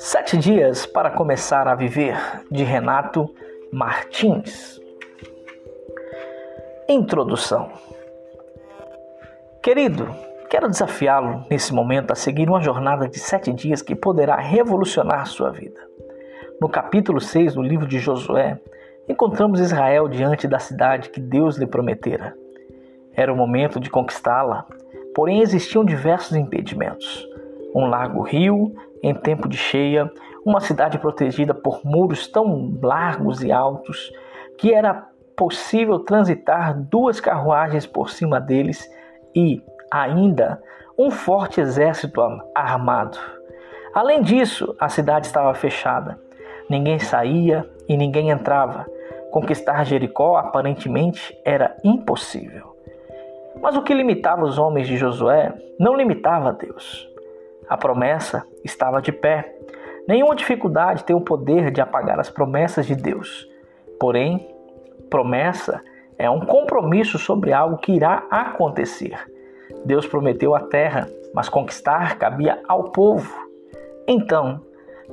Sete dias para começar a viver, de Renato Martins. Introdução. Querido, quero desafiá-lo nesse momento a seguir uma jornada de sete dias que poderá revolucionar sua vida. No capítulo 6 do livro de Josué, encontramos Israel diante da cidade que Deus lhe prometera. Era o momento de conquistá-la, porém existiam diversos impedimentos. Um largo rio em tempo de cheia, uma cidade protegida por muros tão largos e altos que era possível transitar duas carruagens por cima deles e, ainda, um forte exército armado. Além disso, a cidade estava fechada. Ninguém saía e ninguém entrava. Conquistar Jericó aparentemente era impossível. Mas o que limitava os homens de Josué não limitava Deus. A promessa estava de pé. Nenhuma dificuldade tem o poder de apagar as promessas de Deus. Porém, promessa é um compromisso sobre algo que irá acontecer. Deus prometeu a terra, mas conquistar cabia ao povo. Então,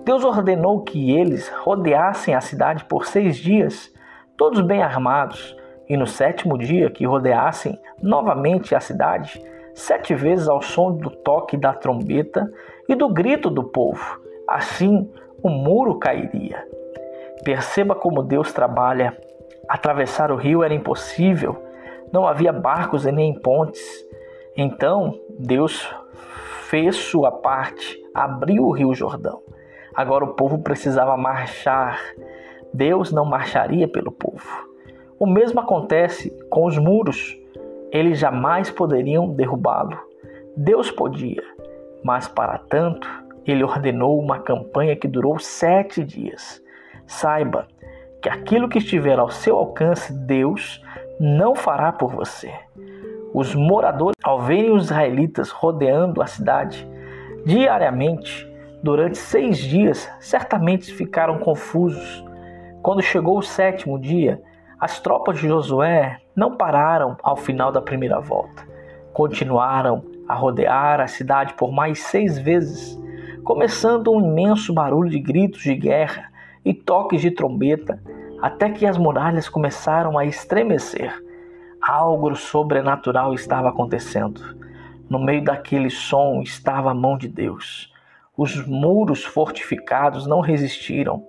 Deus ordenou que eles rodeassem a cidade por seis dias, todos bem armados, e no sétimo dia que rodeassem novamente a cidade, sete vezes ao som do toque da trombeta e do grito do povo. Assim o muro cairia. Perceba como Deus trabalha. Atravessar o rio era impossível, não havia barcos e nem pontes. Então Deus fez sua parte, abriu o rio Jordão. Agora o povo precisava marchar. Deus não marcharia pelo povo. O mesmo acontece com os muros. Eles jamais poderiam derrubá-lo. Deus podia, mas para tanto, ele ordenou uma campanha que durou sete dias. Saiba que aquilo que estiver ao seu alcance, Deus não fará por você. Os moradores, ao verem os israelitas rodeando a cidade diariamente durante seis dias, certamente ficaram confusos. Quando chegou o sétimo dia, as tropas de Josué não pararam ao final da primeira volta. Continuaram a rodear a cidade por mais seis vezes, começando um imenso barulho de gritos de guerra e toques de trombeta, até que as muralhas começaram a estremecer. Algo sobrenatural estava acontecendo. No meio daquele som estava a mão de Deus. Os muros fortificados não resistiram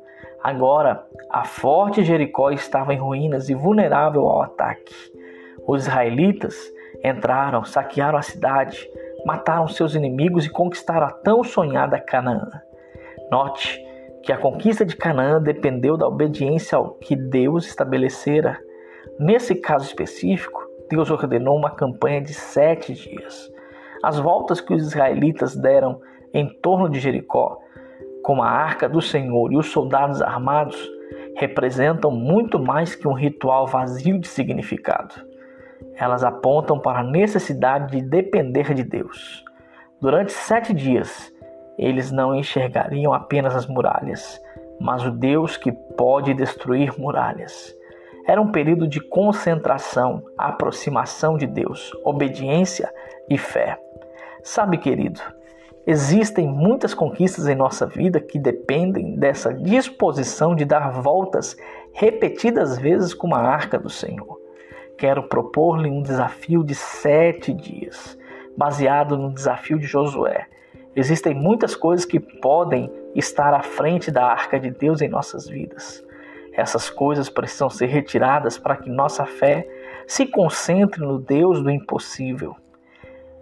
Agora, a forte Jericó estava em ruínas e vulnerável ao ataque. Os israelitas entraram, saquearam a cidade, mataram seus inimigos e conquistaram a tão sonhada Canaã. Note que a conquista de Canaã dependeu da obediência ao que Deus estabelecera. Nesse caso específico, Deus ordenou uma campanha de sete dias. As voltas que os israelitas deram em torno de Jericó como a arca do Senhor e os soldados armados, representam muito mais que um ritual vazio de significado. Elas apontam para a necessidade de depender de Deus. Durante sete dias, eles não enxergariam apenas as muralhas, mas o Deus que pode destruir muralhas. Era um período de concentração, aproximação de Deus, obediência e fé. Sabe, querido, Existem muitas conquistas em nossa vida que dependem dessa disposição de dar voltas repetidas vezes com a arca do Senhor. Quero propor-lhe um desafio de sete dias, baseado no desafio de Josué. Existem muitas coisas que podem estar à frente da arca de Deus em nossas vidas. Essas coisas precisam ser retiradas para que nossa fé se concentre no Deus do impossível.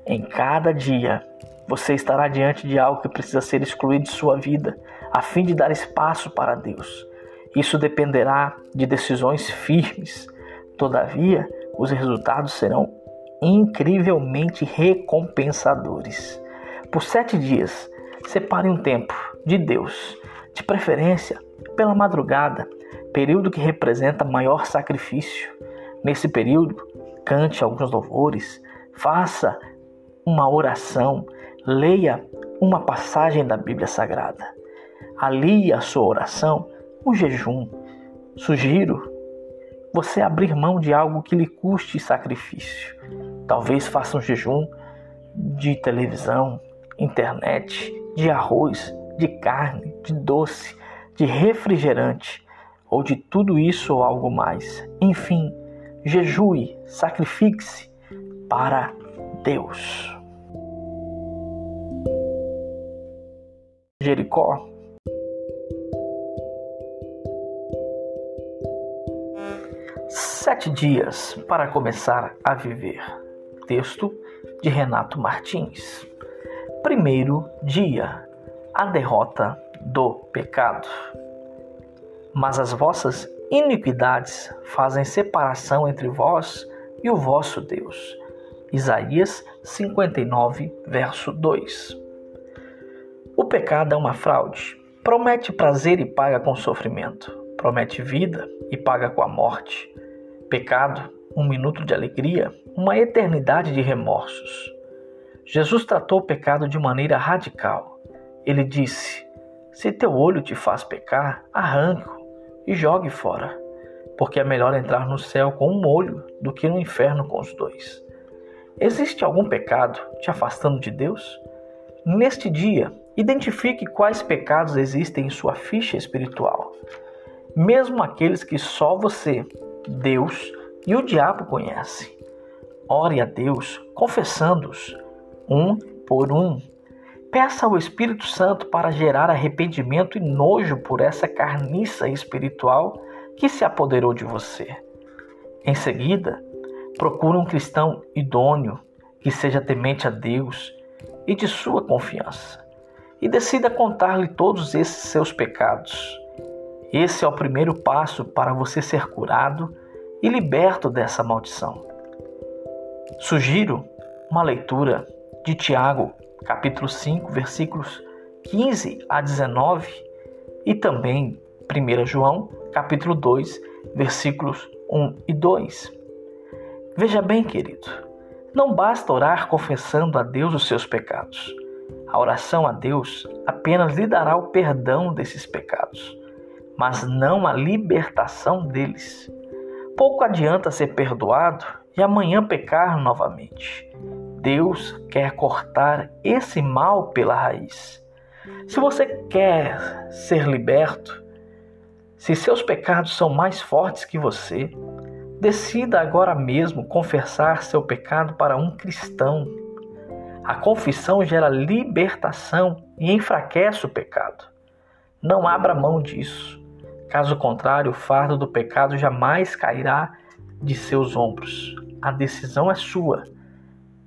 Em cada dia, você estará diante de algo que precisa ser excluído de sua vida, a fim de dar espaço para Deus. Isso dependerá de decisões firmes. Todavia, os resultados serão incrivelmente recompensadores. Por sete dias, separe um tempo de Deus, de preferência pela madrugada, período que representa maior sacrifício. Nesse período, cante alguns louvores, faça uma oração, Leia uma passagem da Bíblia Sagrada. Alie a sua oração um jejum. Sugiro você abrir mão de algo que lhe custe sacrifício. Talvez faça um jejum de televisão, internet, de arroz, de carne, de doce, de refrigerante, ou de tudo isso ou algo mais. Enfim, jejue, sacrifique-se para Deus. Jericó. Sete dias para começar a viver. Texto de Renato Martins. Primeiro dia: a derrota do pecado. Mas as vossas iniquidades fazem separação entre vós e o vosso Deus. Isaías 59, verso 2. O pecado é uma fraude. Promete prazer e paga com sofrimento. Promete vida e paga com a morte. Pecado, um minuto de alegria, uma eternidade de remorsos. Jesus tratou o pecado de maneira radical. Ele disse: Se teu olho te faz pecar, arranque-o e jogue fora, porque é melhor entrar no céu com um olho do que no inferno com os dois. Existe algum pecado te afastando de Deus? Neste dia, identifique quais pecados existem em sua ficha espiritual, mesmo aqueles que só você, Deus e o diabo conhecem. Ore a Deus, confessando-os, um por um. Peça ao Espírito Santo para gerar arrependimento e nojo por essa carniça espiritual que se apoderou de você. Em seguida, Procure um cristão idôneo que seja temente a Deus e de sua confiança, e decida contar-lhe todos esses seus pecados. Esse é o primeiro passo para você ser curado e liberto dessa maldição. Sugiro uma leitura de Tiago, capítulo 5, versículos 15 a 19, e também 1 João, capítulo 2, versículos 1 e 2. Veja bem, querido, não basta orar confessando a Deus os seus pecados. A oração a Deus apenas lhe dará o perdão desses pecados, mas não a libertação deles. Pouco adianta ser perdoado e amanhã pecar novamente. Deus quer cortar esse mal pela raiz. Se você quer ser liberto, se seus pecados são mais fortes que você, Decida agora mesmo confessar seu pecado para um cristão. A confissão gera libertação e enfraquece o pecado. Não abra mão disso. Caso contrário, o fardo do pecado jamais cairá de seus ombros. A decisão é sua.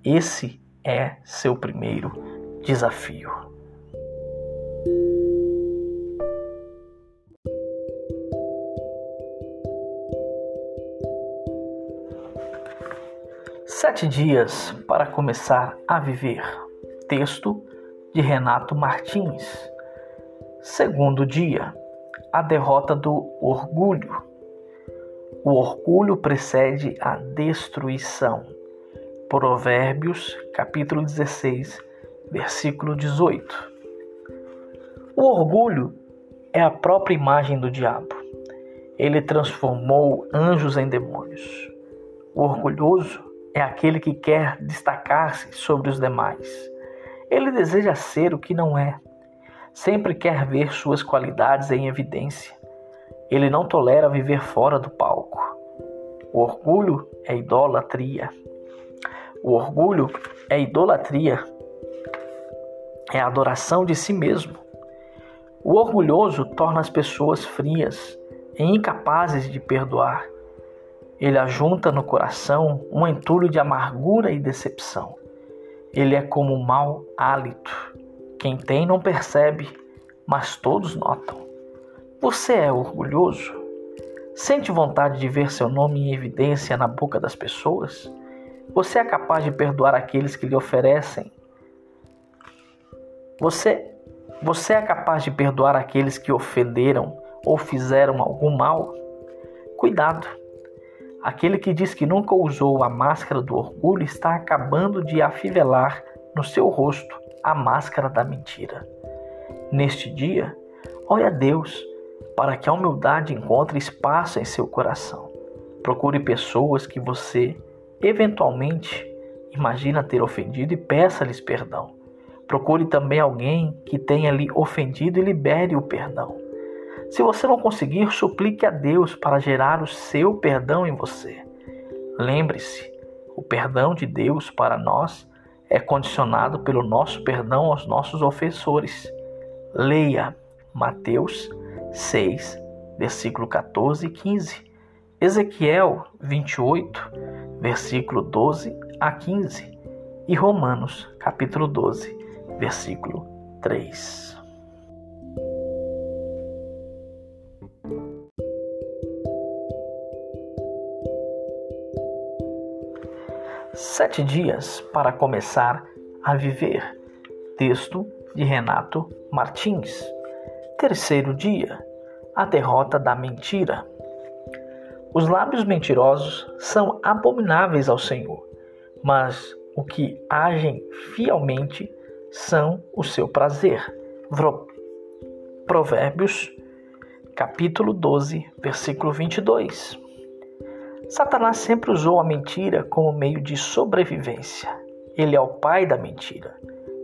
Esse é seu primeiro desafio. Sete dias para começar a viver. Texto de Renato Martins. Segundo dia, a derrota do orgulho. O orgulho precede a destruição. Provérbios, capítulo 16, versículo 18. O orgulho é a própria imagem do diabo. Ele transformou anjos em demônios. O orgulhoso é aquele que quer destacar-se sobre os demais. Ele deseja ser o que não é. Sempre quer ver suas qualidades em evidência. Ele não tolera viver fora do palco. O orgulho é idolatria. O orgulho é idolatria. É a adoração de si mesmo. O orgulhoso torna as pessoas frias e incapazes de perdoar ele ajunta no coração um entulho de amargura e decepção. Ele é como um mau hálito. Quem tem não percebe, mas todos notam. Você é orgulhoso? Sente vontade de ver seu nome em evidência na boca das pessoas? Você é capaz de perdoar aqueles que lhe oferecem? Você, você é capaz de perdoar aqueles que ofenderam ou fizeram algum mal? Cuidado! Aquele que diz que nunca usou a máscara do orgulho está acabando de afivelar no seu rosto a máscara da mentira. Neste dia, ore a Deus para que a humildade encontre espaço em seu coração. Procure pessoas que você eventualmente imagina ter ofendido e peça-lhes perdão. Procure também alguém que tenha lhe ofendido e libere o perdão. Se você não conseguir, suplique a Deus para gerar o seu perdão em você. Lembre-se, o perdão de Deus para nós é condicionado pelo nosso perdão aos nossos ofensores. Leia Mateus 6, versículo 14 e 15. Ezequiel 28, versículo 12 a 15. E Romanos, capítulo 12, versículo 3. Sete dias para começar a viver. Texto de Renato Martins. Terceiro dia. A derrota da mentira. Os lábios mentirosos são abomináveis ao Senhor, mas o que agem fielmente são o seu prazer. Provérbios, capítulo 12, versículo 22. Satanás sempre usou a mentira como meio de sobrevivência. Ele é o pai da mentira,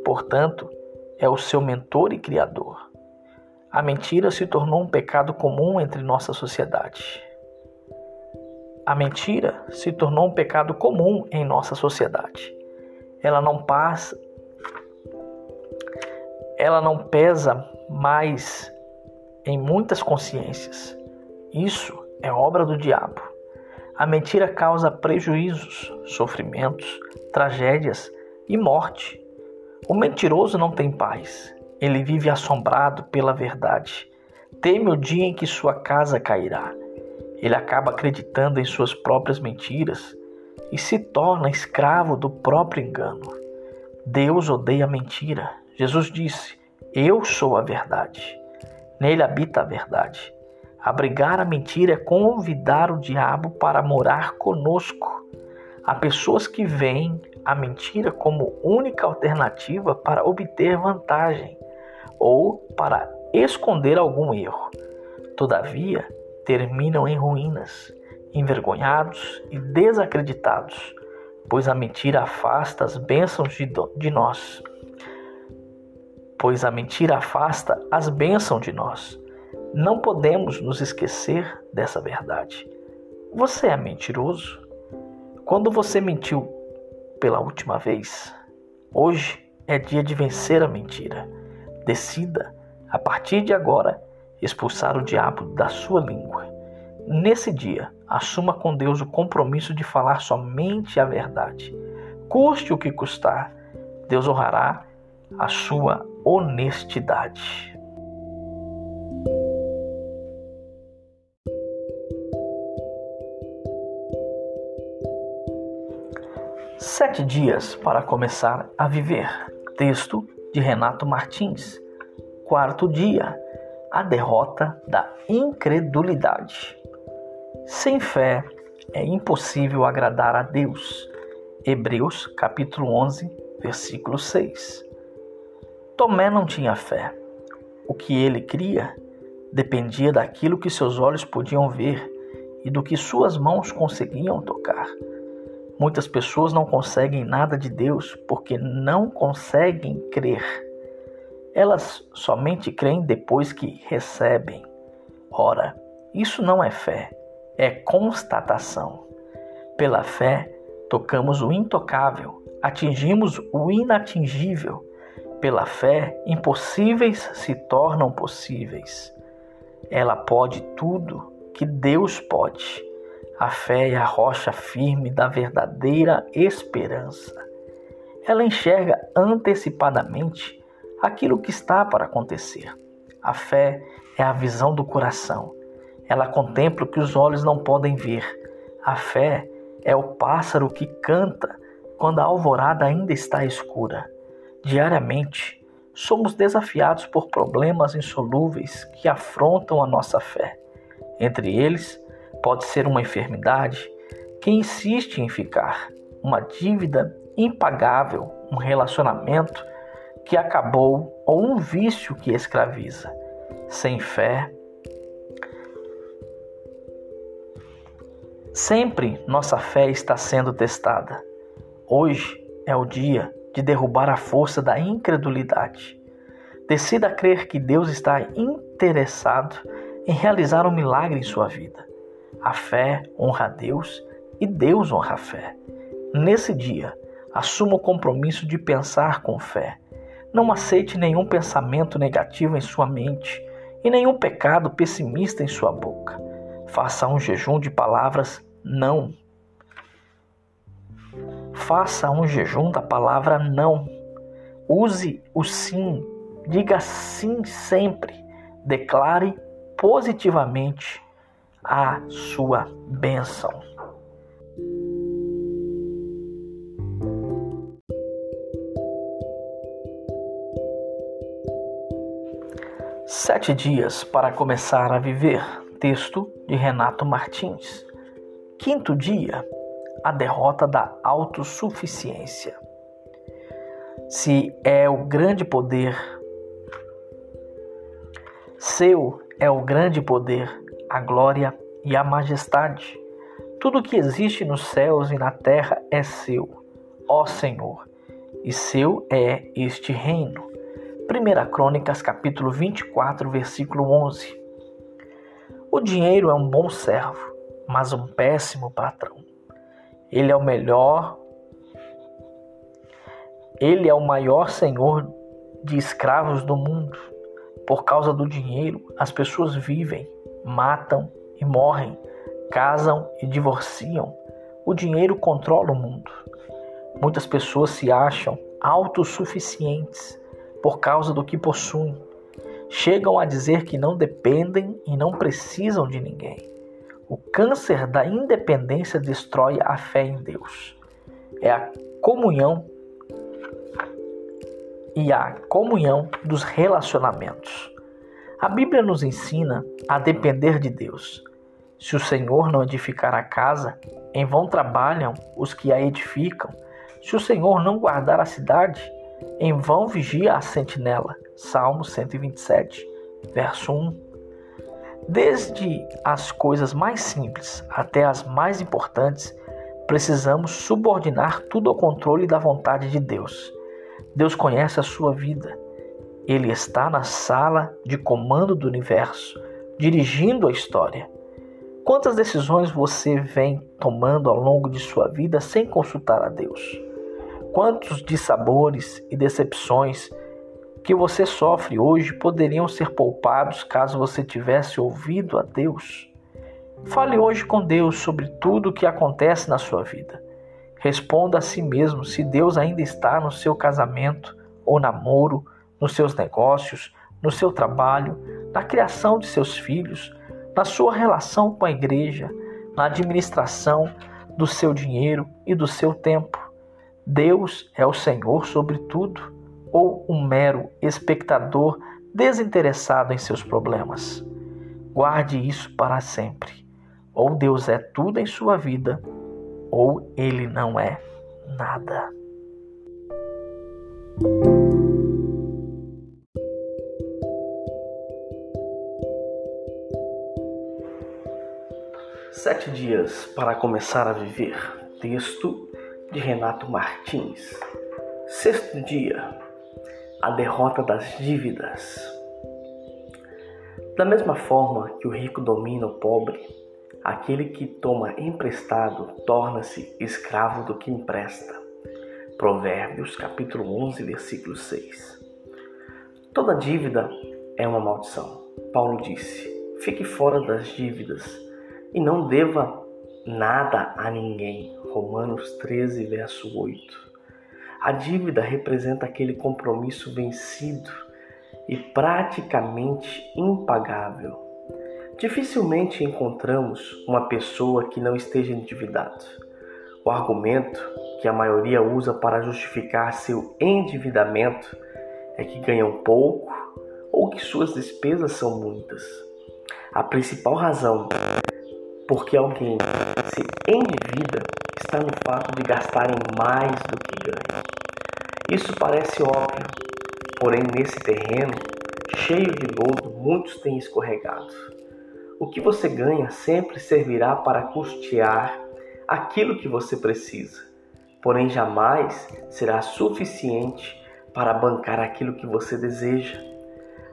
portanto, é o seu mentor e criador. A mentira se tornou um pecado comum entre nossa sociedade. A mentira se tornou um pecado comum em nossa sociedade. Ela não passa ela não pesa mais em muitas consciências. Isso é obra do diabo. A mentira causa prejuízos, sofrimentos, tragédias e morte. O mentiroso não tem paz. Ele vive assombrado pela verdade. Teme o dia em que sua casa cairá. Ele acaba acreditando em suas próprias mentiras e se torna escravo do próprio engano. Deus odeia a mentira. Jesus disse: Eu sou a verdade. Nele habita a verdade. Abrigar a mentira é convidar o diabo para morar conosco. Há pessoas que veem a mentira como única alternativa para obter vantagem ou para esconder algum erro. Todavia, terminam em ruínas, envergonhados e desacreditados, pois a mentira afasta as bênçãos de, de nós. Pois a mentira afasta as bênçãos de nós. Não podemos nos esquecer dessa verdade. Você é mentiroso? Quando você mentiu pela última vez? Hoje é dia de vencer a mentira. Decida, a partir de agora, expulsar o diabo da sua língua. Nesse dia, assuma com Deus o compromisso de falar somente a verdade. Custe o que custar, Deus honrará a sua honestidade. Sete dias para começar a viver. Texto de Renato Martins. Quarto dia. A derrota da incredulidade. Sem fé é impossível agradar a Deus. Hebreus capítulo 11, versículo 6. Tomé não tinha fé. O que ele cria dependia daquilo que seus olhos podiam ver e do que suas mãos conseguiam tocar. Muitas pessoas não conseguem nada de Deus porque não conseguem crer. Elas somente creem depois que recebem. Ora, isso não é fé, é constatação. Pela fé, tocamos o intocável, atingimos o inatingível. Pela fé, impossíveis se tornam possíveis. Ela pode tudo que Deus pode. A fé é a rocha firme da verdadeira esperança. Ela enxerga antecipadamente aquilo que está para acontecer. A fé é a visão do coração. Ela contempla o que os olhos não podem ver. A fé é o pássaro que canta quando a alvorada ainda está escura. Diariamente, somos desafiados por problemas insolúveis que afrontam a nossa fé. Entre eles, Pode ser uma enfermidade que insiste em ficar, uma dívida impagável, um relacionamento que acabou ou um vício que escraviza. Sem fé, sempre nossa fé está sendo testada. Hoje é o dia de derrubar a força da incredulidade. Decida crer que Deus está interessado em realizar um milagre em sua vida. A fé honra a Deus e Deus honra a fé. Nesse dia, assuma o compromisso de pensar com fé. Não aceite nenhum pensamento negativo em sua mente e nenhum pecado pessimista em sua boca. Faça um jejum de palavras não. Faça um jejum da palavra não. Use o sim. Diga sim sempre. Declare positivamente a sua bênção. Sete dias para começar a viver. Texto de Renato Martins. Quinto dia: a derrota da autossuficiência. Se é o grande poder, seu é o grande poder, a glória e a majestade. Tudo que existe nos céus e na terra é seu, ó Senhor, e seu é este reino. 1 Crônicas capítulo 24, versículo 11. O dinheiro é um bom servo, mas um péssimo patrão. Ele é o melhor, ele é o maior senhor de escravos do mundo. Por causa do dinheiro, as pessoas vivem, matam e morrem, casam e divorciam. O dinheiro controla o mundo. Muitas pessoas se acham autossuficientes por causa do que possuem. Chegam a dizer que não dependem e não precisam de ninguém. O câncer da independência destrói a fé em Deus. É a comunhão e a comunhão dos relacionamentos. A Bíblia nos ensina a depender de Deus. Se o Senhor não edificar a casa, em vão trabalham os que a edificam. Se o Senhor não guardar a cidade, em vão vigia a sentinela. Salmo 127, verso 1. Desde as coisas mais simples até as mais importantes, precisamos subordinar tudo ao controle da vontade de Deus. Deus conhece a sua vida. Ele está na sala de comando do universo, dirigindo a história. Quantas decisões você vem tomando ao longo de sua vida sem consultar a Deus? Quantos dissabores e decepções que você sofre hoje poderiam ser poupados caso você tivesse ouvido a Deus? Fale hoje com Deus sobre tudo o que acontece na sua vida. Responda a si mesmo se Deus ainda está no seu casamento ou namoro, nos seus negócios, no seu trabalho, na criação de seus filhos, na sua relação com a igreja, na administração do seu dinheiro e do seu tempo. Deus é o Senhor sobre tudo ou um mero espectador desinteressado em seus problemas? Guarde isso para sempre. Ou Deus é tudo em sua vida, ou ele não é nada. Sete dias para começar a viver. Texto de Renato Martins. Sexto dia: a derrota das dívidas. Da mesma forma que o rico domina o pobre, aquele que toma emprestado torna-se escravo do que empresta. Provérbios capítulo 11, versículo 6. Toda dívida é uma maldição. Paulo disse: Fique fora das dívidas e não deva nada a ninguém. Romanos 13, verso 8. A dívida representa aquele compromisso vencido e praticamente impagável. Dificilmente encontramos uma pessoa que não esteja endividado. O argumento que a maioria usa para justificar seu endividamento é que ganham pouco ou que suas despesas são muitas. A principal razão porque alguém se endivida está no fato de gastarem mais do que ganham. Isso parece óbvio, porém nesse terreno cheio de lodo muitos têm escorregado. O que você ganha sempre servirá para custear aquilo que você precisa. porém jamais será suficiente para bancar aquilo que você deseja.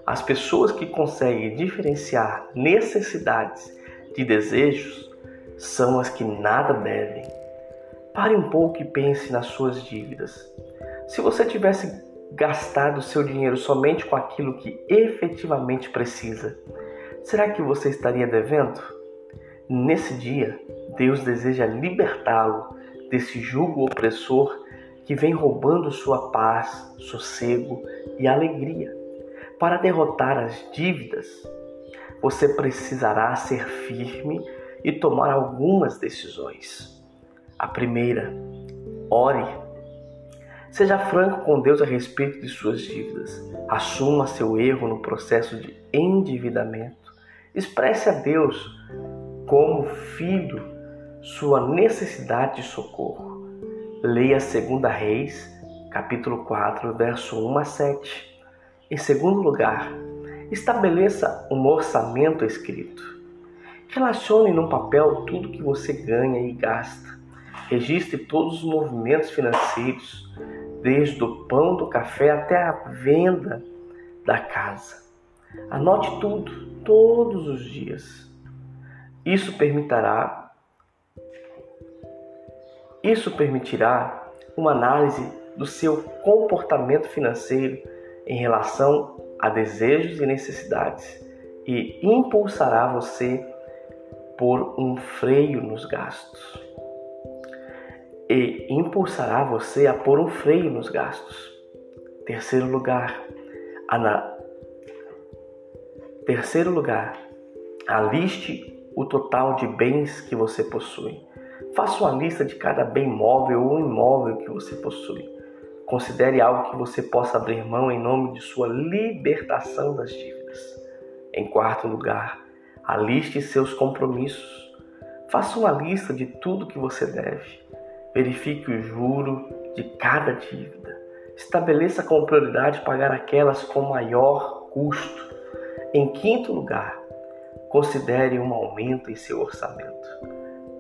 As pessoas que conseguem diferenciar necessidades de desejos são as que nada devem. Pare um pouco e pense nas suas dívidas. Se você tivesse gastado seu dinheiro somente com aquilo que efetivamente precisa, será que você estaria devendo? Nesse dia, Deus deseja libertá-lo desse jugo opressor que vem roubando sua paz, sossego e alegria. Para derrotar as dívidas, você precisará ser firme e tomar algumas decisões. A primeira, ore. Seja franco com Deus a respeito de suas dívidas. Assuma seu erro no processo de endividamento. Expresse a Deus como filho sua necessidade de socorro. Leia 2 Reis, capítulo 4, verso 1 a 7. Em segundo lugar, estabeleça um orçamento escrito. Relacione num papel tudo que você ganha e gasta. Registre todos os movimentos financeiros, desde o pão do café até a venda da casa. Anote tudo, todos os dias. Isso permitirá isso permitirá uma análise do seu comportamento financeiro em relação a desejos e necessidades e impulsará você por um freio nos gastos. E impulsará você a pôr um freio nos gastos. Terceiro lugar, ana... terceiro lugar, aliste o total de bens que você possui. Faça uma lista de cada bem móvel ou imóvel que você possui. Considere algo que você possa abrir mão em nome de sua libertação das dívidas. Em quarto lugar, aliste seus compromissos. Faça uma lista de tudo que você deve. Verifique o juro de cada dívida. Estabeleça como prioridade pagar aquelas com maior custo. Em quinto lugar, considere um aumento em seu orçamento.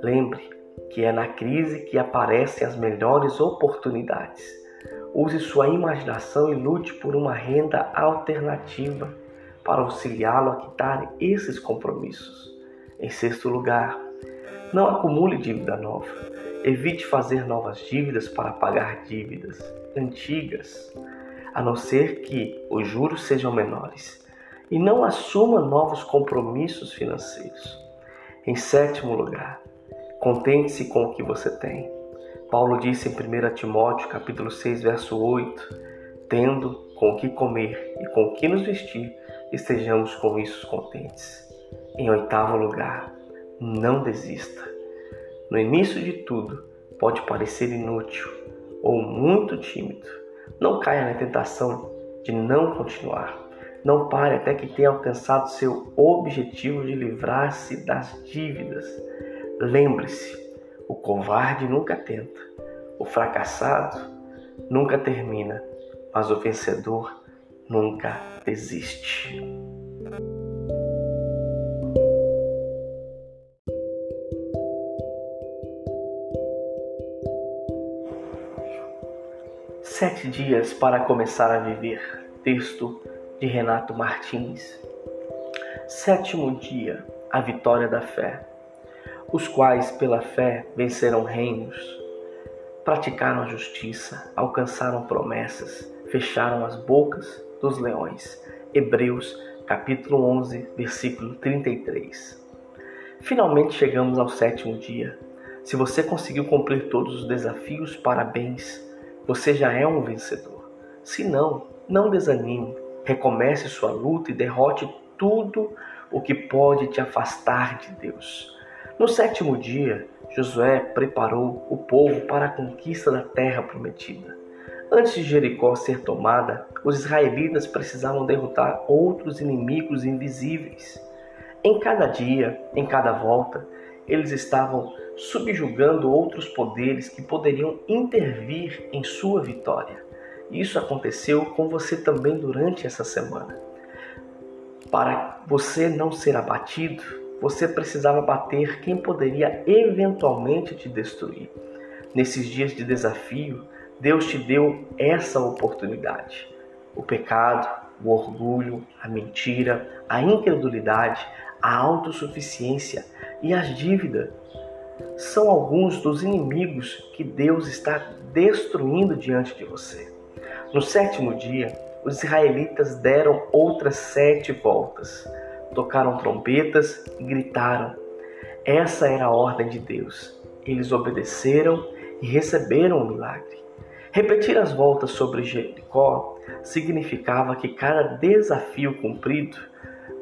Lembre que é na crise que aparecem as melhores oportunidades. Use sua imaginação e lute por uma renda alternativa para auxiliá-lo a quitar esses compromissos. Em sexto lugar, não acumule dívida nova. Evite fazer novas dívidas para pagar dívidas antigas, a não ser que os juros sejam menores. E não assuma novos compromissos financeiros. Em sétimo lugar, Contente-se com o que você tem. Paulo disse em 1 Timóteo, capítulo 6, verso 8: Tendo com o que comer e com o que nos vestir, estejamos com isso contentes. Em oitavo lugar, não desista. No início de tudo, pode parecer inútil ou muito tímido. Não caia na tentação de não continuar. Não pare até que tenha alcançado seu objetivo de livrar-se das dívidas Lembre-se, o covarde nunca tenta, o fracassado nunca termina, mas o vencedor nunca desiste. Sete dias para começar a viver. Texto de Renato Martins. Sétimo dia, a vitória da fé os quais pela fé venceram reinos, praticaram a justiça, alcançaram promessas, fecharam as bocas dos leões. Hebreus capítulo 11, versículo 33. Finalmente chegamos ao sétimo dia. Se você conseguiu cumprir todos os desafios, parabéns. Você já é um vencedor. Se não, não desanime. Recomece sua luta e derrote tudo o que pode te afastar de Deus. No sétimo dia, Josué preparou o povo para a conquista da terra prometida. Antes de Jericó ser tomada, os israelitas precisavam derrotar outros inimigos invisíveis. Em cada dia, em cada volta, eles estavam subjugando outros poderes que poderiam intervir em sua vitória. Isso aconteceu com você também durante essa semana. Para você não ser abatido, você precisava bater quem poderia eventualmente te destruir. Nesses dias de desafio, Deus te deu essa oportunidade. O pecado, o orgulho, a mentira, a incredulidade, a autossuficiência e as dívidas são alguns dos inimigos que Deus está destruindo diante de você. No sétimo dia, os israelitas deram outras sete voltas, tocaram trombetas e gritaram. Essa era a ordem de Deus. Eles obedeceram e receberam o milagre. Repetir as voltas sobre Jericó significava que cada desafio cumprido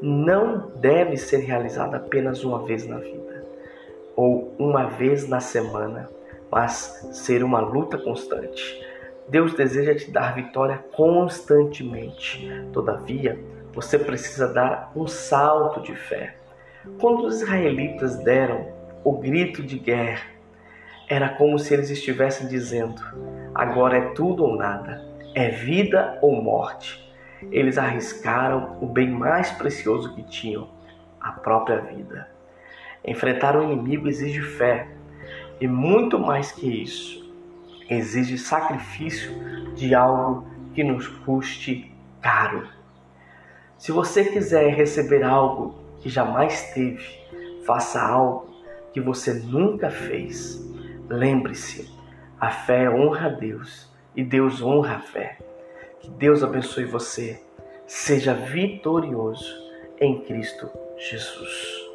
não deve ser realizado apenas uma vez na vida ou uma vez na semana, mas ser uma luta constante. Deus deseja te dar vitória constantemente. Todavia, você precisa dar um salto de fé. Quando os israelitas deram o grito de guerra, era como se eles estivessem dizendo: agora é tudo ou nada, é vida ou morte. Eles arriscaram o bem mais precioso que tinham, a própria vida. Enfrentar o inimigo exige fé, e muito mais que isso, exige sacrifício de algo que nos custe caro. Se você quiser receber algo que jamais teve, faça algo que você nunca fez. Lembre-se, a fé honra a Deus e Deus honra a fé. Que Deus abençoe você. Seja vitorioso em Cristo Jesus.